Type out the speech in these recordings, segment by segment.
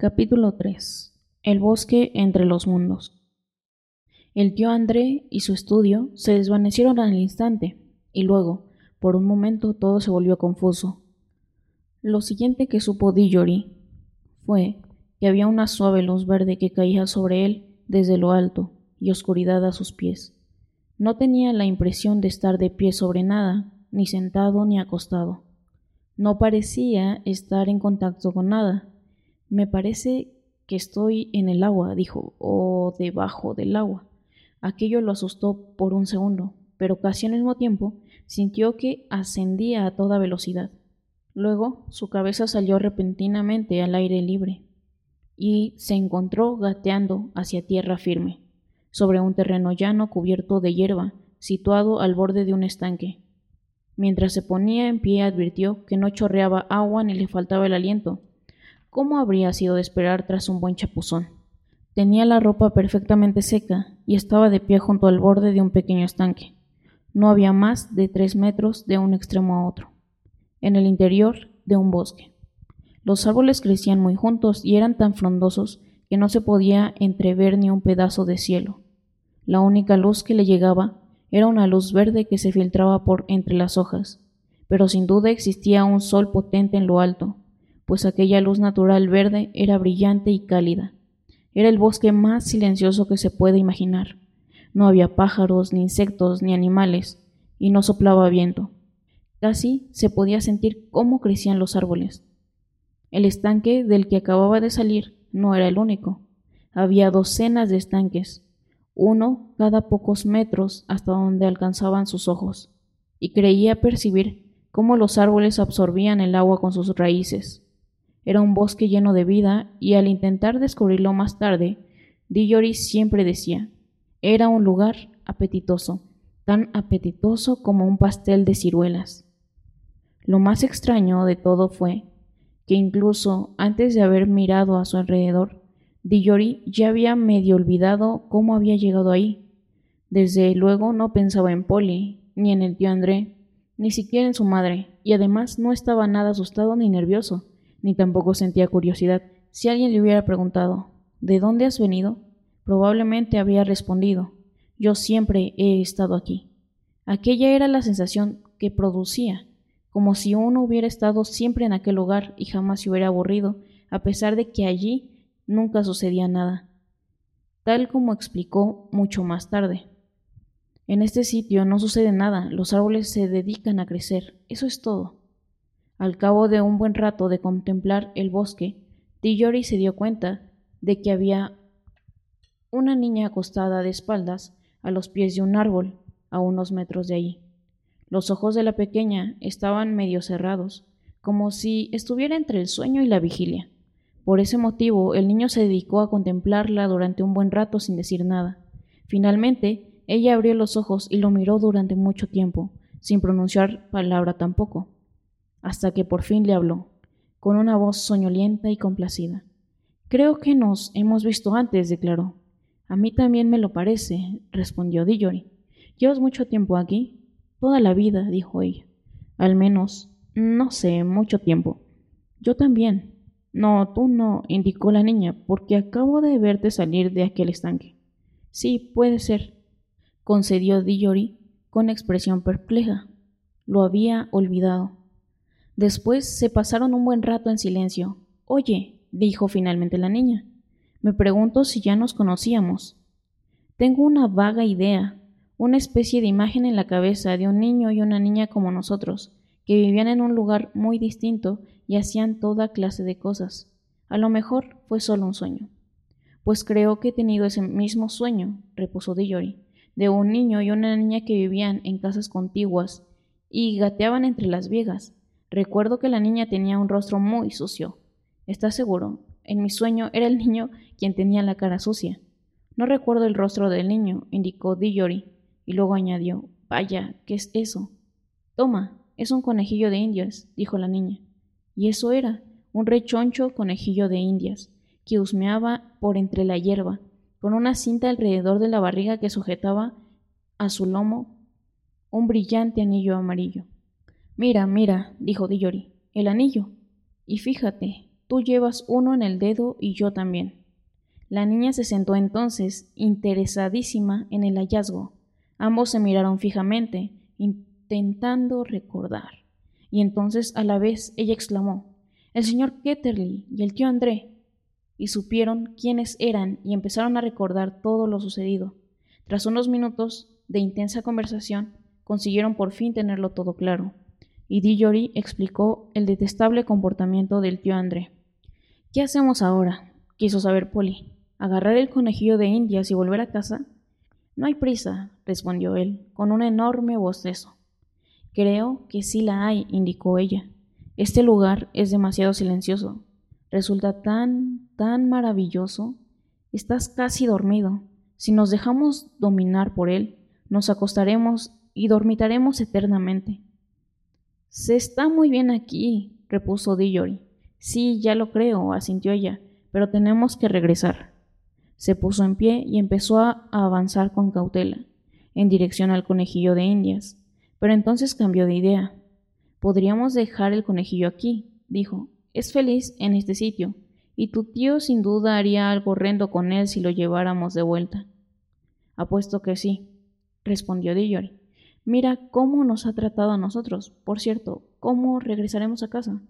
Capítulo 3. El bosque entre los mundos. El tío André y su estudio se desvanecieron al instante, y luego, por un momento, todo se volvió confuso. Lo siguiente que supo Dillory fue que había una suave luz verde que caía sobre él desde lo alto y oscuridad a sus pies. No tenía la impresión de estar de pie sobre nada, ni sentado ni acostado. No parecía estar en contacto con nada. Me parece que estoy en el agua, dijo, o debajo del agua. Aquello lo asustó por un segundo, pero casi al mismo tiempo sintió que ascendía a toda velocidad. Luego su cabeza salió repentinamente al aire libre y se encontró gateando hacia tierra firme, sobre un terreno llano cubierto de hierba, situado al borde de un estanque. Mientras se ponía en pie advirtió que no chorreaba agua ni le faltaba el aliento. ¿Cómo habría sido de esperar tras un buen chapuzón? Tenía la ropa perfectamente seca y estaba de pie junto al borde de un pequeño estanque. No había más de tres metros de un extremo a otro, en el interior de un bosque. Los árboles crecían muy juntos y eran tan frondosos que no se podía entrever ni un pedazo de cielo. La única luz que le llegaba era una luz verde que se filtraba por entre las hojas, pero sin duda existía un sol potente en lo alto, pues aquella luz natural verde era brillante y cálida. Era el bosque más silencioso que se puede imaginar. No había pájaros, ni insectos, ni animales, y no soplaba viento. Casi se podía sentir cómo crecían los árboles. El estanque del que acababa de salir no era el único. Había docenas de estanques, uno cada pocos metros hasta donde alcanzaban sus ojos, y creía percibir cómo los árboles absorbían el agua con sus raíces. Era un bosque lleno de vida, y al intentar descubrirlo más tarde, Dillory siempre decía, era un lugar apetitoso, tan apetitoso como un pastel de ciruelas. Lo más extraño de todo fue que incluso antes de haber mirado a su alrededor, Dillory ya había medio olvidado cómo había llegado ahí. Desde luego no pensaba en Polly, ni en el tío André, ni siquiera en su madre, y además no estaba nada asustado ni nervioso, ni tampoco sentía curiosidad. Si alguien le hubiera preguntado ¿De dónde has venido? probablemente habría respondido Yo siempre he estado aquí. Aquella era la sensación que producía, como si uno hubiera estado siempre en aquel lugar y jamás se hubiera aburrido, a pesar de que allí nunca sucedía nada. Tal como explicó mucho más tarde. En este sitio no sucede nada, los árboles se dedican a crecer, eso es todo. Al cabo de un buen rato de contemplar el bosque, Dillory se dio cuenta de que había una niña acostada de espaldas a los pies de un árbol, a unos metros de allí. Los ojos de la pequeña estaban medio cerrados, como si estuviera entre el sueño y la vigilia. Por ese motivo, el niño se dedicó a contemplarla durante un buen rato sin decir nada. Finalmente, ella abrió los ojos y lo miró durante mucho tiempo, sin pronunciar palabra tampoco, hasta que por fin le habló, con una voz soñolienta y complacida. Creo que nos hemos visto antes, declaró. A mí también me lo parece, respondió Dillory. ¿Llevas mucho tiempo aquí? Toda la vida, dijo ella. Al menos, no sé, mucho tiempo. Yo también. No, tú no, indicó la niña, porque acabo de verte salir de aquel estanque. Sí, puede ser, concedió Dillory con expresión perpleja. Lo había olvidado. Después se pasaron un buen rato en silencio. Oye, dijo finalmente la niña, me pregunto si ya nos conocíamos. Tengo una vaga idea, una especie de imagen en la cabeza de un niño y una niña como nosotros, que vivían en un lugar muy distinto y hacían toda clase de cosas. A lo mejor fue solo un sueño. Pues creo que he tenido ese mismo sueño, repuso Dillory, de un niño y una niña que vivían en casas contiguas y gateaban entre las viegas. Recuerdo que la niña tenía un rostro muy sucio. ¿Estás seguro? En mi sueño era el niño quien tenía la cara sucia. No recuerdo el rostro del niño, indicó Dillory, y luego añadió Vaya, ¿qué es eso? Toma, es un conejillo de indias, dijo la niña. Y eso era, un rechoncho conejillo de indias, que husmeaba por entre la hierba, con una cinta alrededor de la barriga que sujetaba a su lomo un brillante anillo amarillo. Mira, mira, dijo Dillory, el anillo. Y fíjate, tú llevas uno en el dedo y yo también. La niña se sentó entonces, interesadísima en el hallazgo. Ambos se miraron fijamente, intentando recordar. Y entonces a la vez ella exclamó El señor Ketterly y el tío André. Y supieron quiénes eran y empezaron a recordar todo lo sucedido. Tras unos minutos de intensa conversación, consiguieron por fin tenerlo todo claro. Y Dillory explicó el detestable comportamiento del tío André. ¿Qué hacemos ahora? quiso saber Polly. ¿Agarrar el conejillo de indias y volver a casa? No hay prisa, respondió él, con un enorme bostezo. Creo que sí la hay, indicó ella. Este lugar es demasiado silencioso. Resulta tan, tan maravilloso. Estás casi dormido. Si nos dejamos dominar por él, nos acostaremos y dormitaremos eternamente. Se está muy bien aquí, repuso Dillory. Sí, ya lo creo, asintió ella, pero tenemos que regresar. Se puso en pie y empezó a avanzar con cautela, en dirección al conejillo de Indias, pero entonces cambió de idea. Podríamos dejar el conejillo aquí, dijo. Es feliz en este sitio, y tu tío sin duda haría algo horrendo con él si lo lleváramos de vuelta. Apuesto que sí, respondió Dillory. Mira cómo nos ha tratado a nosotros. Por cierto, ¿cómo regresaremos a casa?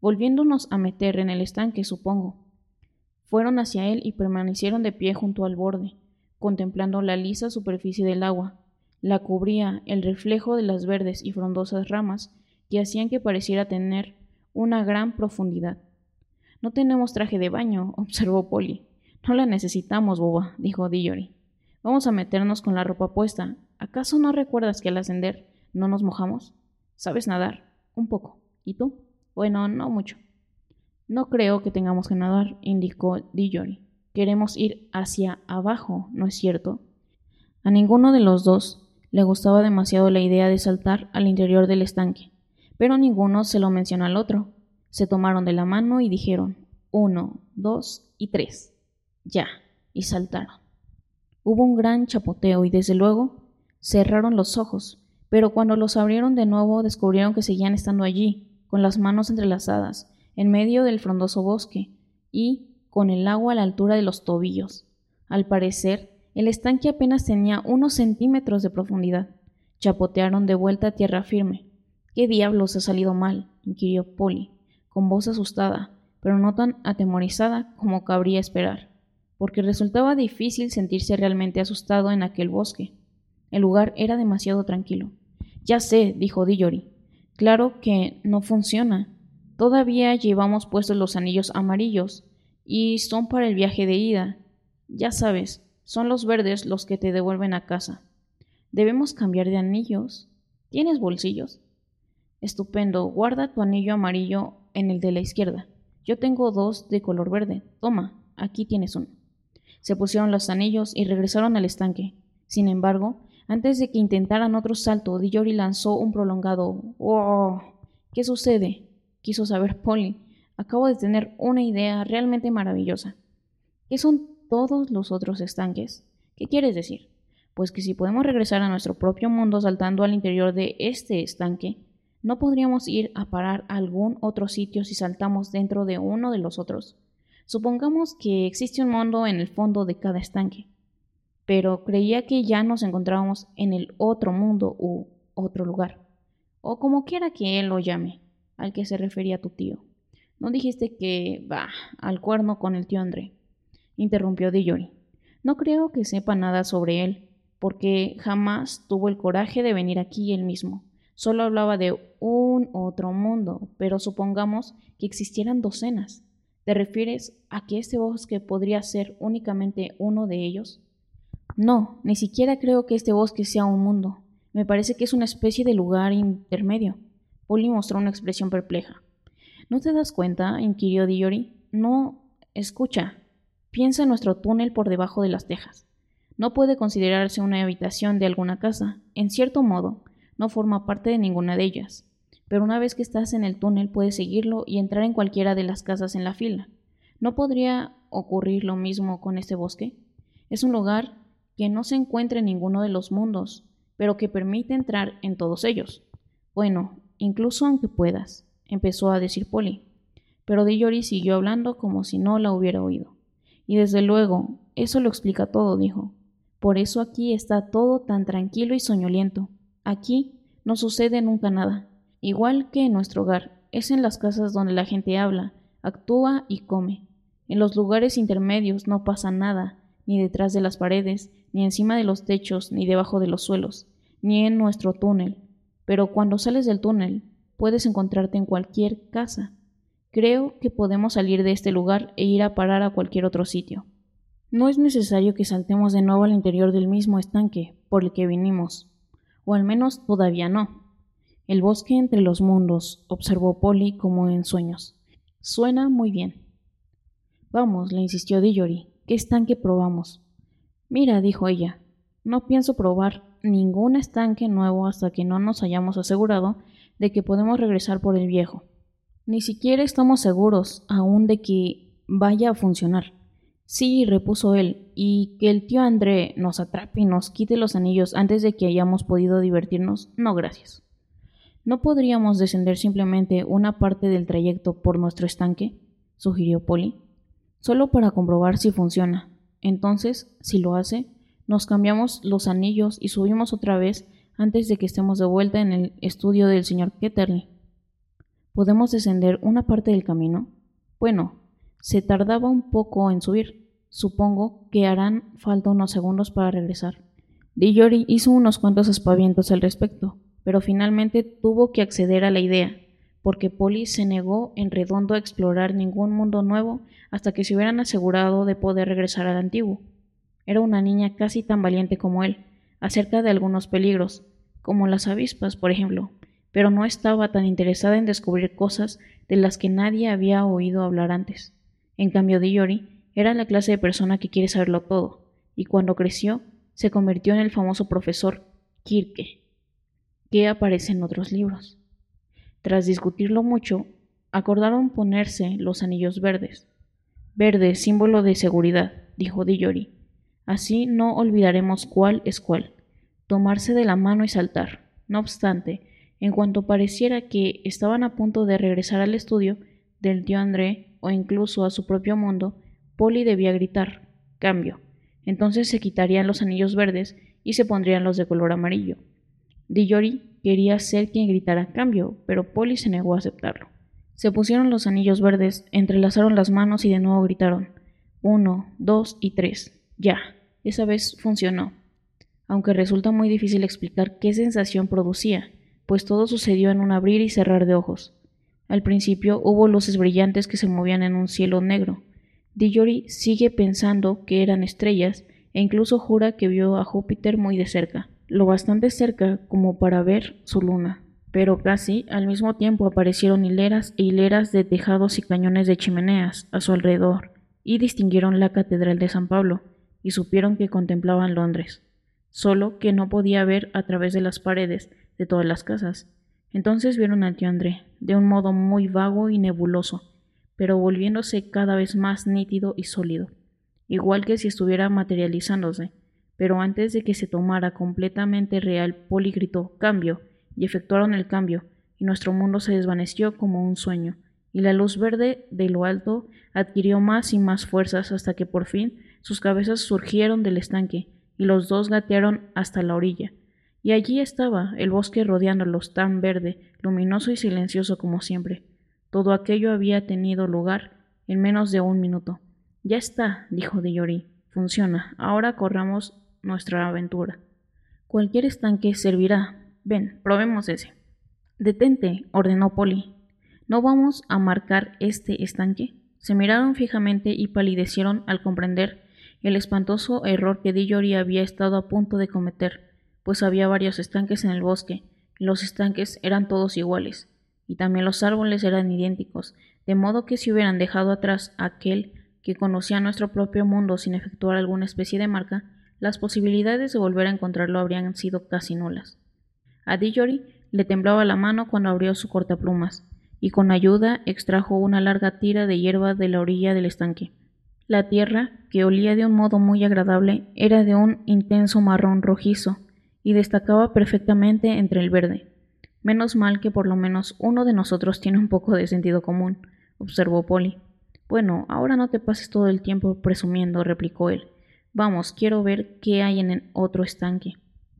Volviéndonos a meter en el estanque, supongo. Fueron hacia él y permanecieron de pie junto al borde, contemplando la lisa superficie del agua. La cubría el reflejo de las verdes y frondosas ramas que hacían que pareciera tener una gran profundidad. No tenemos traje de baño, observó Polly. No la necesitamos, boba, dijo Dillory. Vamos a meternos con la ropa puesta. ¿Acaso no recuerdas que al ascender no nos mojamos? ¿Sabes nadar? Un poco. ¿Y tú? Bueno, no mucho. No creo que tengamos que nadar, indicó Dillory. Queremos ir hacia abajo, ¿no es cierto? A ninguno de los dos le gustaba demasiado la idea de saltar al interior del estanque, pero ninguno se lo mencionó al otro. Se tomaron de la mano y dijeron uno, dos y tres. Ya, y saltaron. Hubo un gran chapoteo y desde luego cerraron los ojos, pero cuando los abrieron de nuevo descubrieron que seguían estando allí, con las manos entrelazadas, en medio del frondoso bosque, y con el agua a la altura de los tobillos. Al parecer, el estanque apenas tenía unos centímetros de profundidad. Chapotearon de vuelta a tierra firme. ¿Qué diablos ha salido mal? inquirió Polly, con voz asustada, pero no tan atemorizada como cabría esperar, porque resultaba difícil sentirse realmente asustado en aquel bosque. El lugar era demasiado tranquilo. Ya sé, dijo Dillory. Claro que no funciona. Todavía llevamos puestos los anillos amarillos y son para el viaje de ida. Ya sabes, son los verdes los que te devuelven a casa. Debemos cambiar de anillos. ¿Tienes bolsillos? Estupendo. Guarda tu anillo amarillo en el de la izquierda. Yo tengo dos de color verde. Toma, aquí tienes uno. Se pusieron los anillos y regresaron al estanque. Sin embargo, antes de que intentaran otro salto, Dillory lanzó un prolongado ¡Oh! ¿Qué sucede? quiso saber Polly. Acabo de tener una idea realmente maravillosa. ¿Qué son todos los otros estanques? ¿Qué quieres decir? Pues que si podemos regresar a nuestro propio mundo saltando al interior de este estanque, ¿no podríamos ir a parar a algún otro sitio si saltamos dentro de uno de los otros? Supongamos que existe un mundo en el fondo de cada estanque pero creía que ya nos encontrábamos en el otro mundo u otro lugar, o como quiera que él lo llame, al que se refería tu tío. No dijiste que va al cuerno con el tío André, interrumpió Dillory. No creo que sepa nada sobre él, porque jamás tuvo el coraje de venir aquí él mismo. Solo hablaba de un otro mundo, pero supongamos que existieran docenas. ¿Te refieres a que este bosque podría ser únicamente uno de ellos? No, ni siquiera creo que este bosque sea un mundo. Me parece que es una especie de lugar intermedio. Polly mostró una expresión perpleja. ¿No te das cuenta? inquirió Diori. No, escucha. Piensa en nuestro túnel por debajo de las tejas. No puede considerarse una habitación de alguna casa. En cierto modo, no forma parte de ninguna de ellas. Pero una vez que estás en el túnel puedes seguirlo y entrar en cualquiera de las casas en la fila. ¿No podría ocurrir lo mismo con este bosque? Es un lugar que no se encuentre en ninguno de los mundos, pero que permite entrar en todos ellos. Bueno, incluso aunque puedas, empezó a decir Polly. pero Dillory siguió hablando como si no la hubiera oído. Y desde luego, eso lo explica todo, dijo. Por eso aquí está todo tan tranquilo y soñoliento. Aquí no sucede nunca nada. Igual que en nuestro hogar, es en las casas donde la gente habla, actúa y come. En los lugares intermedios no pasa nada, ni detrás de las paredes, ni encima de los techos, ni debajo de los suelos, ni en nuestro túnel. Pero cuando sales del túnel, puedes encontrarte en cualquier casa. Creo que podemos salir de este lugar e ir a parar a cualquier otro sitio. No es necesario que saltemos de nuevo al interior del mismo estanque por el que vinimos, o al menos todavía no. El bosque entre los mundos, observó Polly como en sueños. Suena muy bien. Vamos, le insistió Dillory, ¿qué estanque probamos? Mira, dijo ella, no pienso probar ningún estanque nuevo hasta que no nos hayamos asegurado de que podemos regresar por el viejo. Ni siquiera estamos seguros aún de que vaya a funcionar. Sí, repuso él, y que el tío André nos atrape y nos quite los anillos antes de que hayamos podido divertirnos, no gracias. ¿No podríamos descender simplemente una parte del trayecto por nuestro estanque? sugirió Polly. Solo para comprobar si funciona. Entonces, si lo hace, nos cambiamos los anillos y subimos otra vez antes de que estemos de vuelta en el estudio del señor Ketterly. ¿Podemos descender una parte del camino? Bueno, se tardaba un poco en subir. Supongo que harán falta unos segundos para regresar. Dillory hizo unos cuantos aspavientos al respecto, pero finalmente tuvo que acceder a la idea, porque Polly se negó en redondo a explorar ningún mundo nuevo hasta que se hubieran asegurado de poder regresar al antiguo. Era una niña casi tan valiente como él, acerca de algunos peligros, como las avispas, por ejemplo, pero no estaba tan interesada en descubrir cosas de las que nadie había oído hablar antes. En cambio, Diori era la clase de persona que quiere saberlo todo, y cuando creció, se convirtió en el famoso profesor Kirke, que aparece en otros libros. Tras discutirlo mucho, acordaron ponerse los anillos verdes. Verde, símbolo de seguridad, dijo Diori. Así no olvidaremos cuál es cuál. Tomarse de la mano y saltar. No obstante, en cuanto pareciera que estaban a punto de regresar al estudio del tío André o incluso a su propio mundo, Polly debía gritar cambio. Entonces se quitarían los anillos verdes y se pondrían los de color amarillo. Dillory quería ser quien gritara cambio, pero Polly se negó a aceptarlo. Se pusieron los anillos verdes, entrelazaron las manos y de nuevo gritaron uno, dos y tres. Ya, esa vez funcionó. Aunque resulta muy difícil explicar qué sensación producía, pues todo sucedió en un abrir y cerrar de ojos. Al principio hubo luces brillantes que se movían en un cielo negro. Dillory sigue pensando que eran estrellas e incluso jura que vio a Júpiter muy de cerca, lo bastante cerca como para ver su luna. Pero casi al mismo tiempo aparecieron hileras e hileras de tejados y cañones de chimeneas a su alrededor, y distinguieron la Catedral de San Pablo, y supieron que contemplaban Londres, solo que no podía ver a través de las paredes de todas las casas. Entonces vieron al tío André, de un modo muy vago y nebuloso, pero volviéndose cada vez más nítido y sólido, igual que si estuviera materializándose. Pero antes de que se tomara completamente real, Poli gritó cambio, y efectuaron el cambio, y nuestro mundo se desvaneció como un sueño, y la luz verde de lo alto adquirió más y más fuerzas hasta que por fin sus cabezas surgieron del estanque, y los dos gatearon hasta la orilla. Y allí estaba el bosque rodeándolos tan verde, luminoso y silencioso como siempre. Todo aquello había tenido lugar en menos de un minuto. Ya está, dijo Dillory. Funciona. Ahora corramos nuestra aventura. Cualquier estanque servirá. Ven, probemos ese. Detente, ordenó Polly. ¿No vamos a marcar este estanque? Se miraron fijamente y palidecieron al comprender el espantoso error que Dillory había estado a punto de cometer pues había varios estanques en el bosque, los estanques eran todos iguales, y también los árboles eran idénticos, de modo que si hubieran dejado atrás aquel que conocía nuestro propio mundo sin efectuar alguna especie de marca, las posibilidades de volver a encontrarlo habrían sido casi nulas. A Dillory le temblaba la mano cuando abrió su cortaplumas, y con ayuda extrajo una larga tira de hierba de la orilla del estanque. La tierra, que olía de un modo muy agradable, era de un intenso marrón rojizo, y destacaba perfectamente entre el verde. Menos mal que por lo menos uno de nosotros tiene un poco de sentido común, observó Polly. Bueno, ahora no te pases todo el tiempo presumiendo, replicó él. Vamos, quiero ver qué hay en el otro estanque.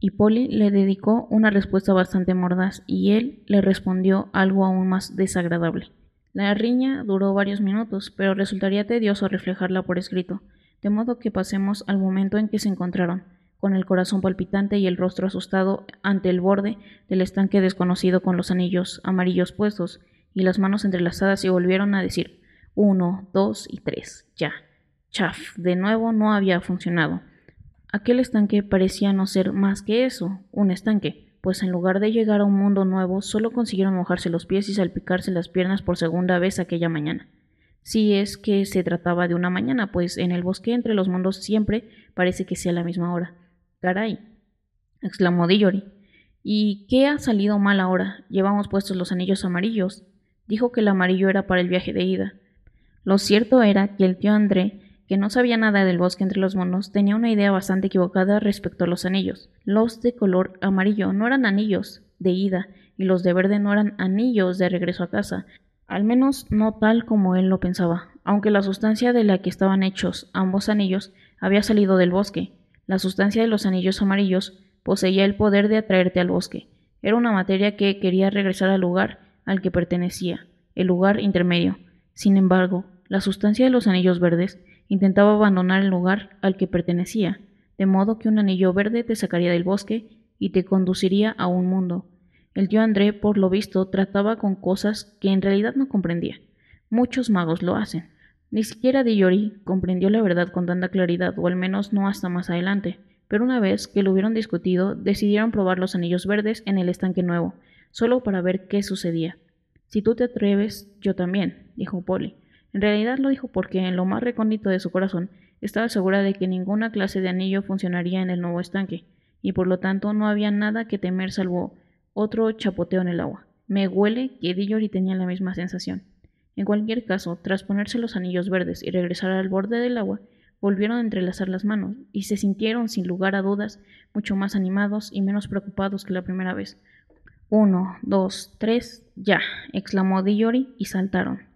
Y Polly le dedicó una respuesta bastante mordaz y él le respondió algo aún más desagradable. La riña duró varios minutos, pero resultaría tedioso reflejarla por escrito, de modo que pasemos al momento en que se encontraron, con el corazón palpitante y el rostro asustado ante el borde del estanque desconocido con los anillos amarillos puestos y las manos entrelazadas y volvieron a decir uno, dos y tres. Ya. Chaf. De nuevo no había funcionado. Aquel estanque parecía no ser más que eso, un estanque, pues en lugar de llegar a un mundo nuevo, solo consiguieron mojarse los pies y salpicarse las piernas por segunda vez aquella mañana. Si es que se trataba de una mañana, pues en el bosque entre los mundos siempre parece que sea la misma hora. Caray, exclamó Dillory. ¿Y qué ha salido mal ahora? Llevamos puestos los anillos amarillos. Dijo que el amarillo era para el viaje de ida. Lo cierto era que el tío André, que no sabía nada del bosque entre los monos, tenía una idea bastante equivocada respecto a los anillos. Los de color amarillo no eran anillos de ida y los de verde no eran anillos de regreso a casa, al menos no tal como él lo pensaba, aunque la sustancia de la que estaban hechos ambos anillos había salido del bosque. La sustancia de los anillos amarillos poseía el poder de atraerte al bosque. Era una materia que quería regresar al lugar al que pertenecía, el lugar intermedio. Sin embargo, la sustancia de los anillos verdes intentaba abandonar el lugar al que pertenecía, de modo que un anillo verde te sacaría del bosque y te conduciría a un mundo. El tío André, por lo visto, trataba con cosas que en realidad no comprendía. Muchos magos lo hacen. Ni siquiera Diyori comprendió la verdad con tanta claridad, o al menos no hasta más adelante. Pero una vez que lo hubieron discutido, decidieron probar los anillos verdes en el estanque nuevo, solo para ver qué sucedía. Si tú te atreves, yo también, dijo Polly. En realidad lo dijo porque en lo más recóndito de su corazón estaba segura de que ninguna clase de anillo funcionaría en el nuevo estanque, y por lo tanto no había nada que temer salvo otro chapoteo en el agua. Me huele que Dillory tenía la misma sensación. En cualquier caso, tras ponerse los anillos verdes y regresar al borde del agua, volvieron a entrelazar las manos y se sintieron, sin lugar a dudas, mucho más animados y menos preocupados que la primera vez. Uno, dos, tres, ya, exclamó Dillory y saltaron.